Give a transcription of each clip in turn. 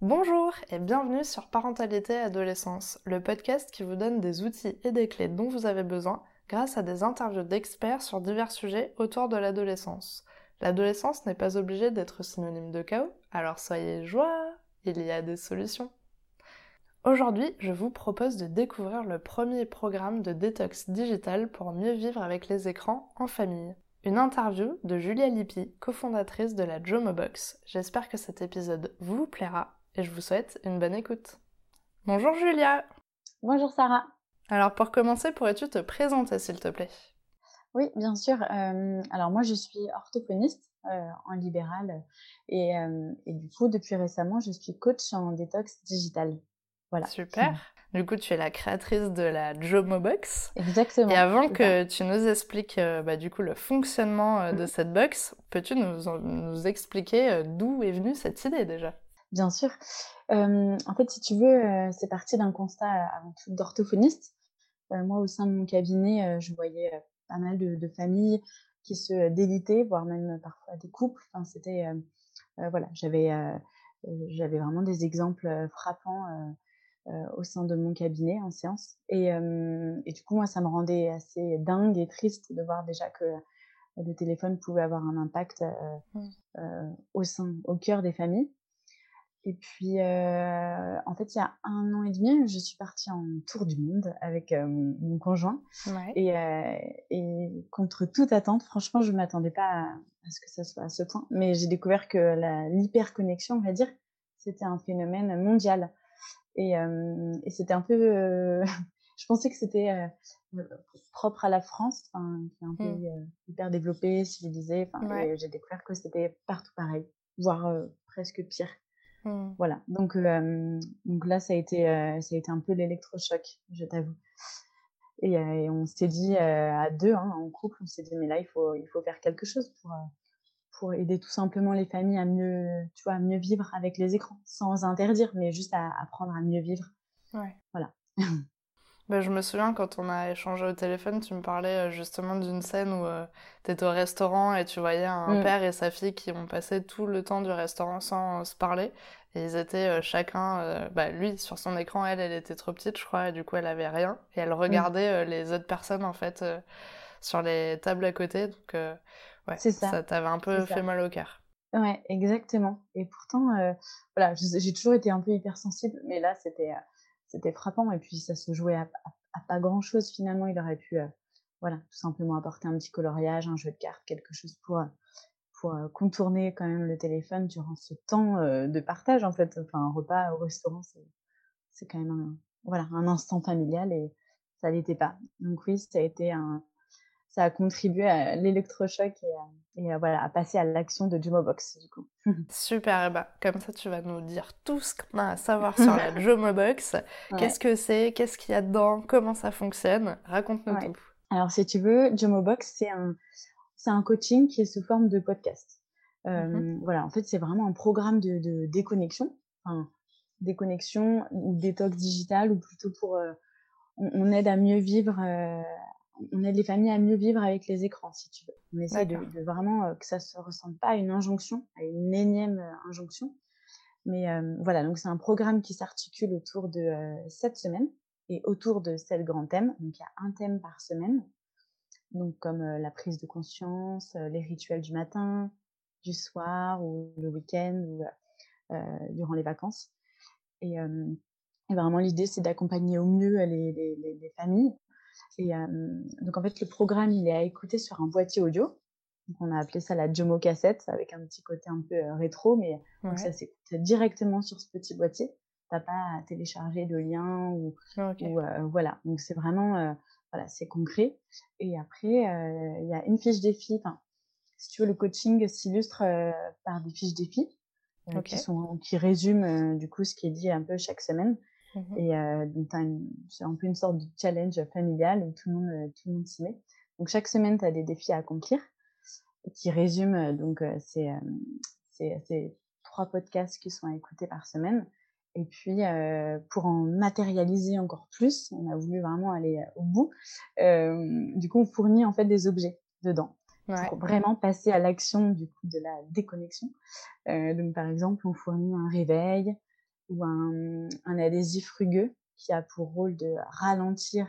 Bonjour et bienvenue sur Parentalité Adolescence, le podcast qui vous donne des outils et des clés dont vous avez besoin grâce à des interviews d'experts sur divers sujets autour de l'adolescence. L'adolescence n'est pas obligée d'être synonyme de chaos, alors soyez joie, il y a des solutions. Aujourd'hui, je vous propose de découvrir le premier programme de détox digital pour mieux vivre avec les écrans en famille. Une interview de Julia Lippi, cofondatrice de la Jomobox. J'espère que cet épisode vous plaira et je vous souhaite une bonne écoute. Bonjour Julia Bonjour Sarah Alors pour commencer, pourrais-tu te présenter s'il te plaît? Oui, bien sûr. Euh, alors moi je suis orthophoniste euh, en libéral et, euh, et, du coup depuis récemment je suis coach en détox digital. Voilà. Super. Du coup, tu es la créatrice de la Jomobox. Exactement. Et avant que tu nous expliques euh, bah, du coup le fonctionnement euh, de mm. cette box, peux-tu nous, nous expliquer euh, d'où est venue cette idée déjà? Bien sûr. en fait, si tu veux, c'est parti d'un constat avant tout d'orthophoniste. moi, au sein de mon cabinet, je voyais pas mal de, de, familles qui se délitaient, voire même parfois des couples. Enfin, c'était voilà, j'avais j'avais vraiment des exemples frappants au sein de mon cabinet en séance. Et, et, du coup, moi, ça me rendait assez dingue et triste de voir déjà que le téléphone pouvait avoir un impact mmh. au sein, au cœur des familles. Et puis, euh, en fait, il y a un an et demi, je suis partie en tour du monde avec mon conjoint. Ouais. Et, euh, et, contre toute attente, franchement, je ne m'attendais pas à, à, ce que ça soit à ce point. Mais j'ai découvert que l'hyperconnexion, on va dire, c'était un phénomène mondial. Et, et c'était un peu. je pensais que c'était propre à la France, qui est un mmh. pays hyper développé, civilisé. Enfin, J'ai découvert que c'était partout pareil, voire presque pire. Mmh. Voilà. Donc, donc là, ça a été, ça a été un peu l'électrochoc, je t'avoue. Et, et, on s'est dit à deux, hein, en couple, on s'est dit mais là, il faut, il faut faire quelque chose pour pour aider tout simplement les familles à mieux, tu vois, à mieux vivre avec les écrans, sans interdire, mais juste à apprendre à mieux vivre. Ouais. Voilà. bah, je me souviens quand on a échangé au téléphone, tu me parlais euh, justement d'une scène où euh, tu étais au restaurant et tu voyais un mm. père et sa fille qui ont passé tout le temps du restaurant sans se parler. Et ils étaient euh, chacun, bah, lui sur son écran, elle, elle était trop petite, je crois, et du coup elle avait rien. Et elle regardait les autres personnes en fait sur les tables à côté. Donc Ouais, c'est ça. Ça t'avait un peu fait mal au cœur. Ouais, exactement. Et pourtant, euh, voilà, j'ai toujours été un peu hypersensible, mais là, c'était euh, c'était frappant. Et puis, ça se jouait à, pas grand chose finalement. Il aurait pu, euh, voilà, tout simplement apporter un petit coloriage, un jeu de cartes, quelque chose pour pour contourner quand même le téléphone durant ce temps de partage en fait. Enfin, un repas au restaurant, c'est quand même un, voilà, un instant familial et ça l'était pas. Donc oui, ça a été un, ça a contribué à l'électrochoc et, à, voilà, à passer à l'action de Jumobox du coup. Super, et bah, comme ça tu vas nous dire tout ce qu'on a à savoir sur la Jumobox. Qu'est-ce que c'est? Qu'est-ce qu'il y a dedans? Comment ça fonctionne? Raconte-nous tout. Alors si tu veux, Jumobox c'est un, c'est un coaching qui est sous forme de podcast. Euh, mmh voilà, en fait c'est vraiment un programme de, déconnexion, enfin, déconnexion ou détox digital ou plutôt pour... Euh, on, aide à mieux vivre euh, on aide les familles à mieux vivre avec les écrans, si tu veux. On essaie de, vraiment euh, que ça se ressemble pas à une injonction, à une énième euh, injonction. Mais euh, voilà, donc c'est un programme qui s'articule autour de sept semaines et autour de sept grands thèmes. Donc il y a un thème par semaine, donc comme la prise de conscience, les rituels du matin, du soir ou le week-end ou durant les vacances. Et, vraiment l'idée c'est d'accompagner au mieux les familles et donc en fait, le programme, il est à écouter sur un boîtier audio. Donc, on a appelé ça la Jomo cassette avec un petit côté un peu rétro, mais ça s'écoute directement sur ce petit boîtier. T'as pas à télécharger de liens ou, voilà. Donc c'est vraiment voilà, c'est concret. Et après, il y a une fiche défi. Enfin, si tu veux, le coaching s'illustre par des fiches défis qui sont qui résument du coup ce qui est dit un peu chaque semaine. Mmh et euh, donc, c'est un peu une sorte de challenge familial où tout le monde, euh, tout le monde s'y met. Donc, chaque semaine, tu as des défis à accomplir qui résument euh, donc ces, ces, trois podcasts qui sont à écouter par semaine. Et puis, pour en matérialiser encore plus, on a voulu vraiment aller au bout. du coup, on fournit en fait des objets dedans. pour vraiment passer à l'action du coup de la déconnexion. donc par exemple, on fournit un réveil ou un, un, adhésif rugueux qui a pour rôle de ralentir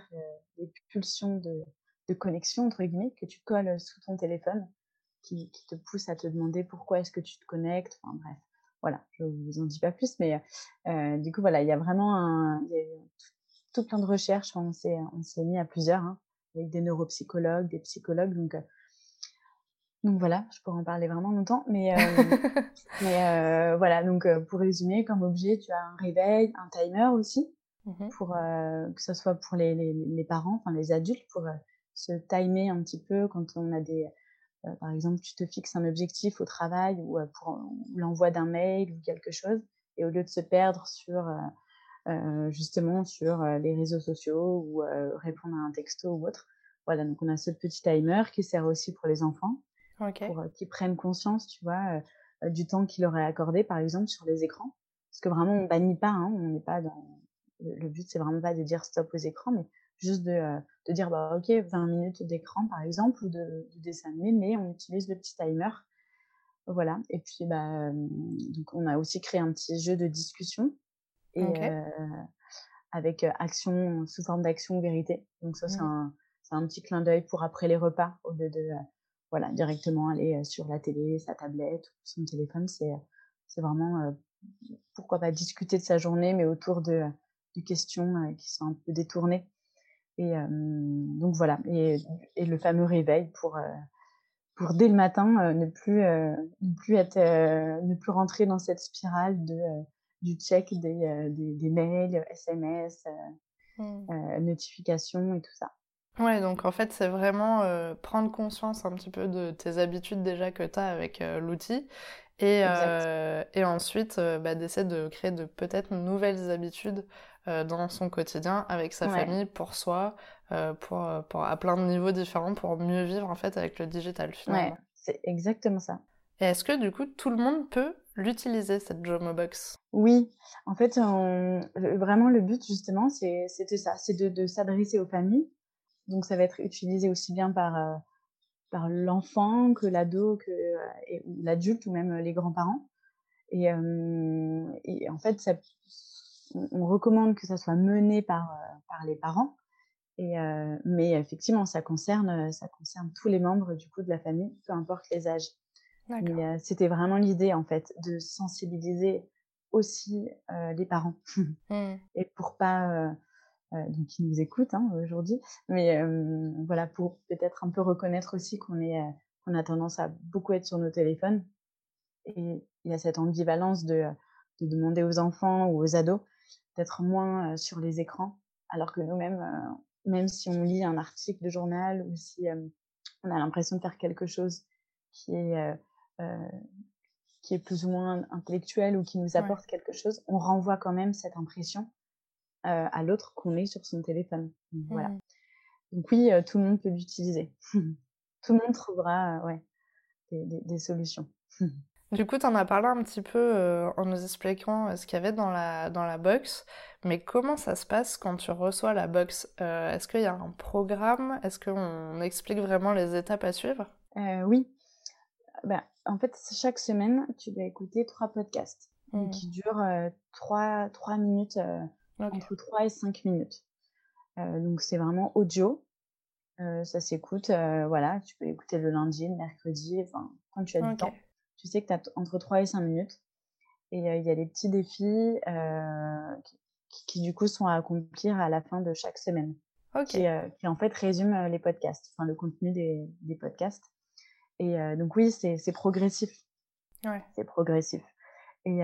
les pulsions de, de, connexion entre guillemets que tu colles sous ton téléphone, qui, qui te pousse à te demander pourquoi est-ce que tu te connectes. Enfin bref, voilà, je vous en dis pas plus, mais euh, du coup voilà, il y a vraiment un, y a tout, plein de recherches. on s'est on s'est mis à plusieurs hein, avec des neuropsychologues, des psychologues, donc donc voilà, je pourrais en parler vraiment longtemps, mais, euh, mais euh, voilà, donc euh, pour résumer, comme objet, tu as un réveil, un timer aussi, mmh pour que ce soit pour les, les, les, parents, enfin les adultes, pour se timer un petit peu quand on a des, par exemple, tu te fixes un objectif au travail ou pour l'envoi d'un mail ou quelque chose, et au lieu de se perdre sur justement sur les réseaux sociaux ou répondre à un texto ou autre, voilà, donc on a ce petit timer qui sert aussi pour les enfants pour qu'ils prennent conscience, tu vois, du temps qu'il leur est accordé, par exemple, sur les écrans. Parce que vraiment, on bannit pas, hein, on n'est pas dans... Le but, c'est vraiment pas de dire stop aux écrans, mais juste de, de dire, bah, ok, 20 minutes d'écran, par exemple, ou de, de dessin animé, mais on utilise le petit timer. Voilà. Et puis, bah, donc on a aussi créé un petit jeu de discussion. Et, avec action, sous forme d'action vérité. Donc ça, c'est mmh. un, un, petit clin d'œil pour après les repas, au lieu de voilà, directement aller sur la télé, sa tablette, son téléphone. C'est, c'est vraiment, pourquoi pas discuter de sa journée, mais autour de, de questions qui sont un peu détournées. Et donc voilà, et, et, le fameux réveil pour, pour dès le matin ne plus, ne plus être, ne plus rentrer dans cette spirale de, du check des, des, des mails, SMS, mmh. notifications et tout ça. Ouais, donc en fait, c'est vraiment euh, prendre conscience un petit peu de tes habitudes déjà que tu as avec euh, l'outil et, euh, et ensuite bah, d'essayer de créer de peut-être nouvelles habitudes dans son quotidien avec sa famille, pour soi, pour, pour, à plein de niveaux différents pour mieux vivre en fait avec le digital finalement. Ouais, c'est exactement ça. Et est-ce que du coup tout le monde peut l'utiliser cette Jomobox? Oui, en fait, vraiment le but justement, c'était ça, c'est de, de s'adresser aux familles donc ça va être utilisé aussi bien par, euh, par l'enfant que l'ado, que euh, l'adulte ou même les grands-parents. Et, euh, et, en fait, ça, on recommande que ça soit mené par, par les parents. Et, mais effectivement, ça concerne, ça concerne tous les membres du coup de la famille, peu importe les âges. C'était vraiment l'idée en fait de sensibiliser aussi les parents mmh. et pour pas euh, donc qui nous écoutent hein, aujourd'hui. Mais euh, voilà, pour peut-être un peu reconnaître aussi qu'on est, euh, qu'on a tendance à beaucoup être sur nos téléphones. Et il y a cette ambivalence de, de demander aux enfants ou aux ados d'être moins sur les écrans, alors que nous-mêmes, même si on lit un article de journal ou si on a l'impression de faire quelque chose qui est qui est plus ou moins intellectuel ou qui nous apporte quelque chose, on renvoie quand même cette impression euh, à l'autre qu'on est sur son téléphone. Voilà. Mmh. Donc oui, euh, tout le monde peut l'utiliser. tout le monde trouvera euh, ouais, des, des, des, solutions. Du coup, tu en as parlé un petit peu euh, en nous expliquant ce qu'il y avait dans la, dans la box, mais comment ça se passe quand tu reçois la box euh, Est-ce qu'il y a un programme? Est-ce qu'on explique vraiment les étapes à suivre? Euh, Oui. Ben, en fait, chaque semaine, tu dois écouter trois podcasts mmh. qui durent trois, trois minutes entre 3 et 5 minutes. Euh, donc c'est vraiment audio. Euh, ça s'écoute, euh, voilà, tu peux écouter le lundi, le mercredi, enfin, quand tu as du temps. Tu sais que tu as entre 3 et 5 minutes. Et il y a des petits défis qui, qui, du coup sont à accomplir à la fin de chaque semaine. Qui, qui, en fait résument les podcasts, enfin le contenu des, des podcasts. Et donc oui, c'est progressif. Ouais. C'est progressif. Et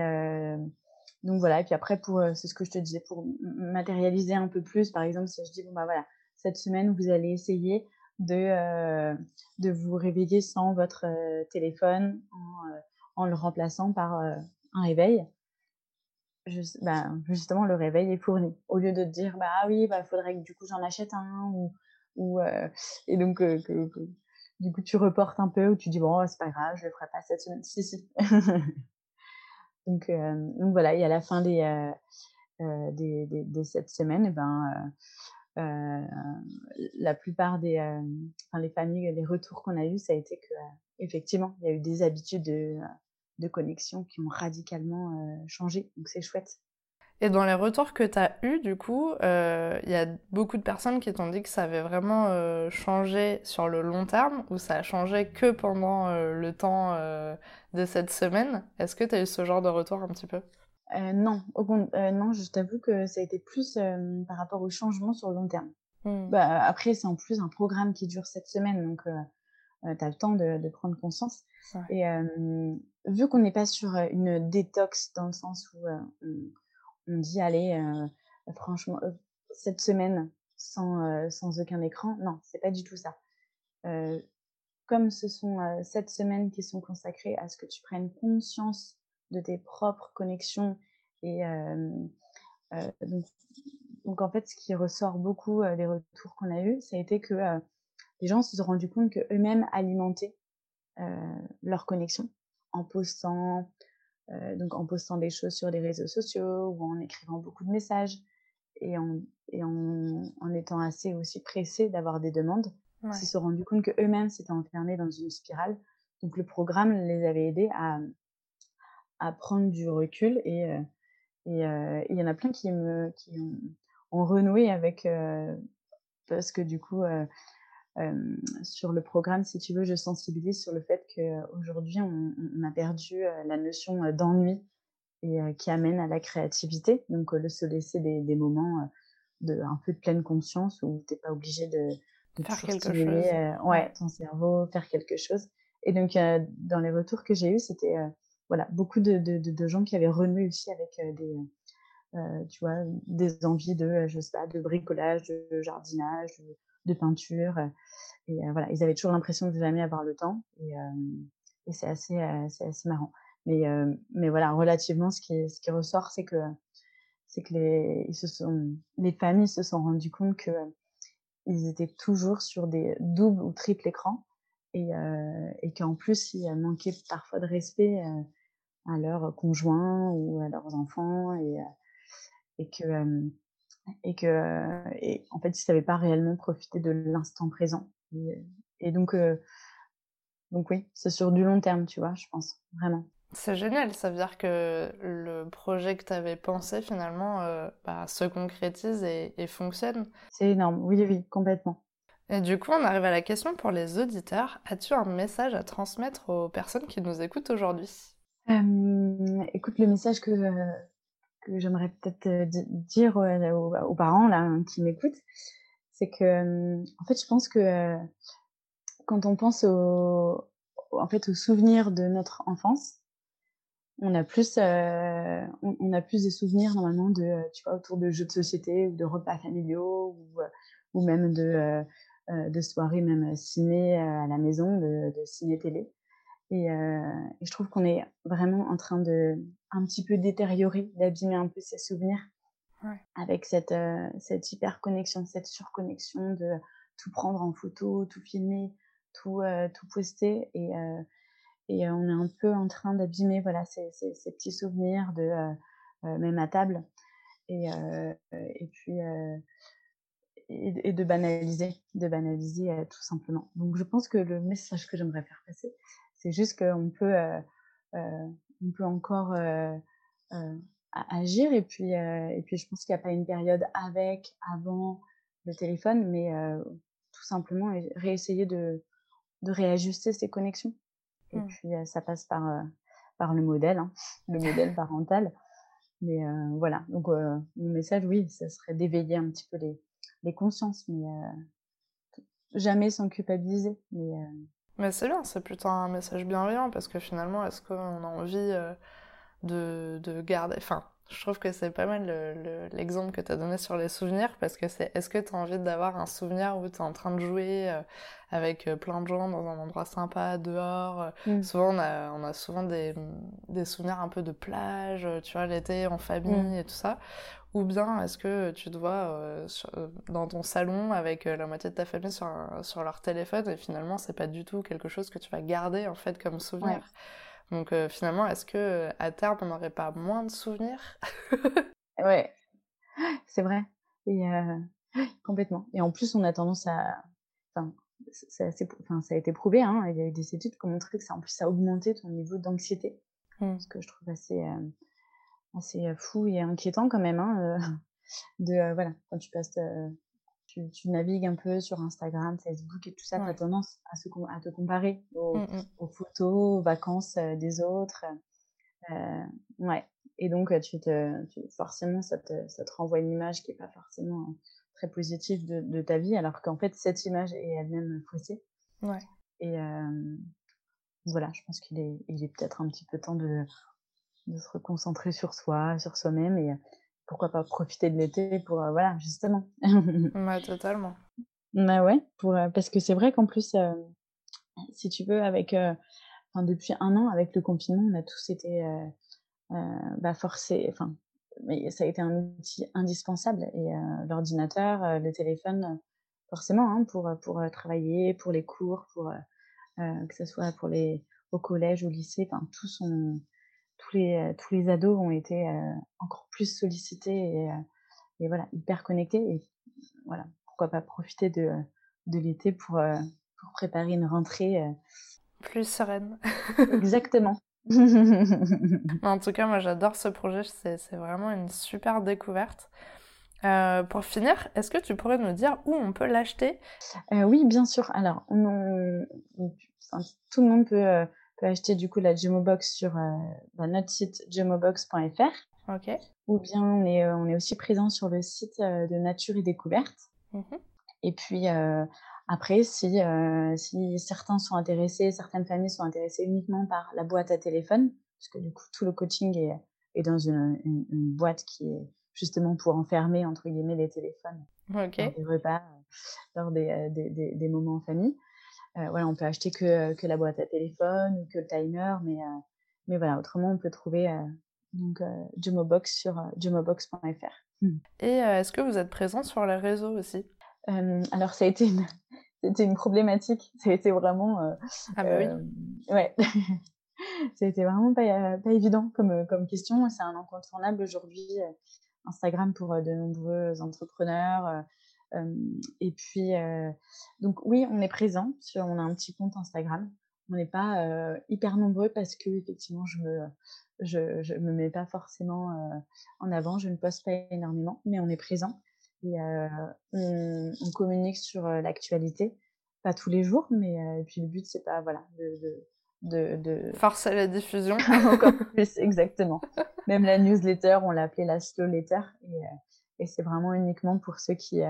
donc voilà, et puis après, pour, euh, c'est ce que je te disais, pour matérialiser un peu plus, par exemple, si je dis, bon bah voilà, cette semaine, vous allez essayer de, euh, de vous réveiller sans votre euh, téléphone en, le remplaçant par un réveil. Bah, justement, le réveil est fourni. Au lieu de te dire, bah ah oui, bah faudrait que du coup j'en achète un, ou, et donc que, que, du coup tu reportes un peu, ou tu dis, bon, c'est pas grave, je le ferai pas cette semaine. Si, si. Donc, donc voilà, et à la fin des, euh, des, des, des, cette semaine, et eh ben, la plupart des, enfin, les familles, les retours qu'on a eus, ça a été que effectivement, il y a eu des habitudes de, de connexion qui ont radicalement changé. Donc c'est chouette. Et dans les retours que tu as eus, du coup, il y a beaucoup de personnes qui t'ont dit que ça avait vraiment changé sur le long terme ou ça a changé que pendant le temps de cette semaine. Est-ce que tu as eu ce genre de retour un petit peu? Euh, non, au, euh, non, je t'avoue que ça a été plus euh, par rapport au changement sur le long terme. Mmh. Bah, après, c'est en plus un programme qui dure cette semaine, donc tu as le temps de, prendre conscience. Et vu qu'on n'est pas sur une détox dans le sens où on, dit, allez, franchement, cette semaine sans, sans aucun écran, non, c'est pas du tout ça. comme ce sont sept semaines qui sont consacrées à ce que tu prennes conscience de tes propres connexions. Et donc, en fait, ce qui ressort beaucoup des retours qu'on a eus, ça a été que les gens se sont rendus compte qu'eux-mêmes alimentaient leur connexion en postant, donc en postant des choses sur les réseaux sociaux ou en écrivant beaucoup de messages et en, et en, étant assez aussi pressés d'avoir des demandes. Ils se sont rendus compte qu'eux-mêmes s'étaient enfermés dans une spirale. Donc le programme les avait aidés à, à prendre du recul et euh, euh, et il y en a plein qui me qui ont, renoué avec euh, parce que du coup sur le programme, si tu veux, je sensibilise sur le fait qu'aujourd'hui, on, on a perdu la notion d'ennui et qui amène à la créativité. Donc, le se laisser des, des, moments de un peu de pleine conscience où tu n'es pas obligé de, de faire quelque chose. ouais, ton cerveau, faire quelque chose. Et donc, dans les retours que j'ai eus, c'était voilà, beaucoup de, de, de, gens qui avaient renoué aussi avec euh, des, euh, tu vois, des envies de, je sais pas, de bricolage, de jardinage, de, peinture. Et euh, voilà, ils avaient toujours l'impression de jamais avoir le temps. Et, et c'est assez, assez marrant. Mais, mais voilà, relativement, ce qui, ce qui ressort, c'est que, que les, ils se sont, les familles se sont rendues compte que ils étaient toujours sur des doubles ou triples écrans et, et qu'en plus, il manquait parfois de respect à leurs conjoints ou à leurs enfants et, et que et que et en fait ils savaient pas réellement profiter de l'instant présent et, donc donc oui c'est sur du long terme tu vois je pense vraiment c'est génial, ça veut dire que le projet que tu avais pensé finalement bah, se concrétise et, et fonctionne. C'est énorme, oui, oui, complètement. Et du coup, on arrive à la question pour les auditeurs. As-tu un message à transmettre aux personnes qui nous écoutent aujourd'hui? Écoute, le message que, que j'aimerais peut-être dire aux, parents là, hein, qui m'écoutent, c'est que, en fait, je pense que quand on pense au, en fait, aux souvenirs de notre enfance, on a plus, on, a plus des souvenirs normalement de, tu vois, autour de jeux de société ou de repas familiaux ou, ou même de, de soirées même ciné à la maison, de, de ciné télé. Et, euh, et je trouve qu'on est vraiment en train de un petit peu détériorer, d'abîmer un peu ses souvenirs ouais. avec cette, euh, cette hyper connexion, cette surconnexion de tout prendre en photo, tout filmer, tout, euh, tout poster. Et, euh, et on est un peu en train d'abîmer voilà, ces, ces, ces, petits souvenirs de même à table. Et, et puis et, et, de banaliser, de banaliser tout simplement. Donc je pense que le message que j'aimerais faire passer, c'est juste qu'on peut, euh, euh, on peut encore euh, agir. Et puis, et puis, je pense qu'il n'y a pas une période avec, avant le téléphone, mais tout simplement réessayer de, de réajuster ses connexions. Et mmh. puis, ça passe par, par le modèle, hein, le modèle parental. Mais voilà, donc mon message, oui, ce serait d'éveiller un petit peu les, les consciences, mais jamais sans culpabiliser. Mais mais c'est bien, c'est plutôt un message bienveillant parce que finalement, est-ce qu'on a envie euh, de, de, garder. Enfin, je trouve que c'est pas mal l'exemple que tu as donné sur les souvenirs parce que c'est est-ce que tu as envie d'avoir un souvenir où tu es en train de jouer euh, avec euh, plein de gens dans un endroit sympa, dehors mmh. Souvent, on a, on a souvent des, des, souvenirs un peu de plage, tu vois, l'été en famille mmh. et tout ça. Ou bien est-ce que tu te vois euh, euh, dans ton salon avec euh, la moitié de ta famille sur, sur leur téléphone et finalement c'est pas du tout quelque chose que tu vas garder en fait comme souvenir? Donc finalement est-ce que à terme on n'aurait pas moins de souvenirs? Ouais, c'est vrai. Et complètement. Et en plus, on a tendance à. Enfin, ça, enfin, ça a été prouvé, hein, il y a eu des études qui ont montré que ça, en plus, ça a augmenté ton niveau d'anxiété. Mmh. Ce que je trouve assez, euh, assez fou et inquiétant quand même. Hein, de, voilà, quand tu passes tu, navigues un peu sur Instagram, Facebook et tout ça, tu as tendance à, se, à te comparer aux, mmh, mmh. aux photos, aux vacances euh, des autres. Euh, ouais. Et donc, euh, tu te, forcément, ça te, ça te, renvoie une image qui n'est pas forcément très positive de, de ta vie, alors qu'en fait, cette image est elle-même faussée. Ouais. Et voilà, je pense qu'il est, il est peut-être un petit peu temps de, de se reconcentrer sur soi, sur soi-même et pourquoi pas profiter de l'été pour euh, voilà justement. Ouais totalement. Bah ouais pour euh, parce que c'est vrai qu'en plus euh, si tu veux avec enfin depuis un an avec le confinement on a tous été bah forcés enfin mais ça a été un outil indispensable et l'ordinateur le téléphone forcément hein, pour pour travailler pour les cours pour que ce soit pour les au collège au lycée enfin tous sont tous les, euh, tous les ados ont été euh, encore plus sollicités et, euh, et, voilà, hyper connectés. Et voilà, pourquoi pas profiter de, de l'été pour, pour préparer une rentrée. Plus sereine. Exactement. en tout cas, moi j'adore ce projet, c'est vraiment une super découverte. pour finir, est-ce que tu pourrais nous dire où on peut l'acheter? Oui, bien sûr. Alors, on, tout le monde peut, peut acheter du coup la Gemobox sur euh, bah, notre site gemobox.fr. Ok. Ou bien on est, euh, on est aussi présent sur le site euh, de Nature et Découverte. Mmh et puis après, si, si certains sont intéressés, certaines familles sont intéressées uniquement par la boîte à téléphone, parce que du coup tout le coaching est, est dans une, une, boîte qui est justement pour enfermer entre guillemets les téléphones Ok. lors des repas, lors des, des, des, des moments en famille. Euh, voilà, on peut acheter que, que, la boîte à téléphone ou que le timer, mais, euh, mais voilà, autrement, on peut trouver euh, donc Jumobox sur jumobox.fr. Mmh. Et est-ce que vous êtes présent sur les réseaux aussi? Alors, ça a été une, c'était une problématique. Ça a été vraiment. ah bah oui. ouais. ça a été vraiment pas, pas évident comme, comme question. C'est un incontournable aujourd'hui. Instagram pour de nombreux entrepreneurs, et puis, donc oui, on est présent, on a un petit compte Instagram. On n'est pas hyper nombreux parce que effectivement, je me, je, je me mets pas forcément en avant, je ne poste pas énormément, mais on est présent et on, on, communique sur l'actualité, pas tous les jours, mais et puis le but c'est pas voilà de, de, de, forcer la diffusion encore plus exactement. Même la newsletter, on l'a appelée la slow letter et, et c'est vraiment uniquement pour ceux qui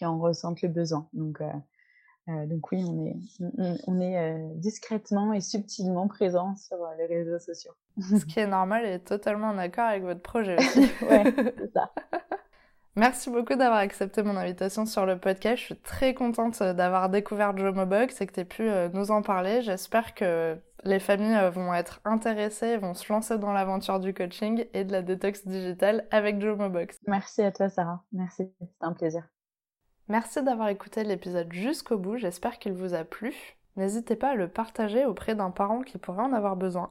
qui en ressentent le besoin. Donc, euh, euh, donc oui, on est, on, est euh, discrètement et subtilement présent sur les réseaux sociaux. Ce qui est normal et totalement en accord avec votre projet aussi. ouais, c'est ça. Merci beaucoup d'avoir accepté mon invitation sur le podcast. Je suis très contente d'avoir découvert Jomobox et que tu aies pu nous en parler. J'espère que les familles vont être intéressées, vont se lancer dans l'aventure du coaching et de la détox digitale avec Jomobox. Merci à toi, Sarah. Merci, c'était un plaisir. Merci d'avoir écouté l'épisode jusqu'au bout, j'espère qu'il vous a plu. N'hésitez pas à le partager auprès d'un parent qui pourrait en avoir besoin,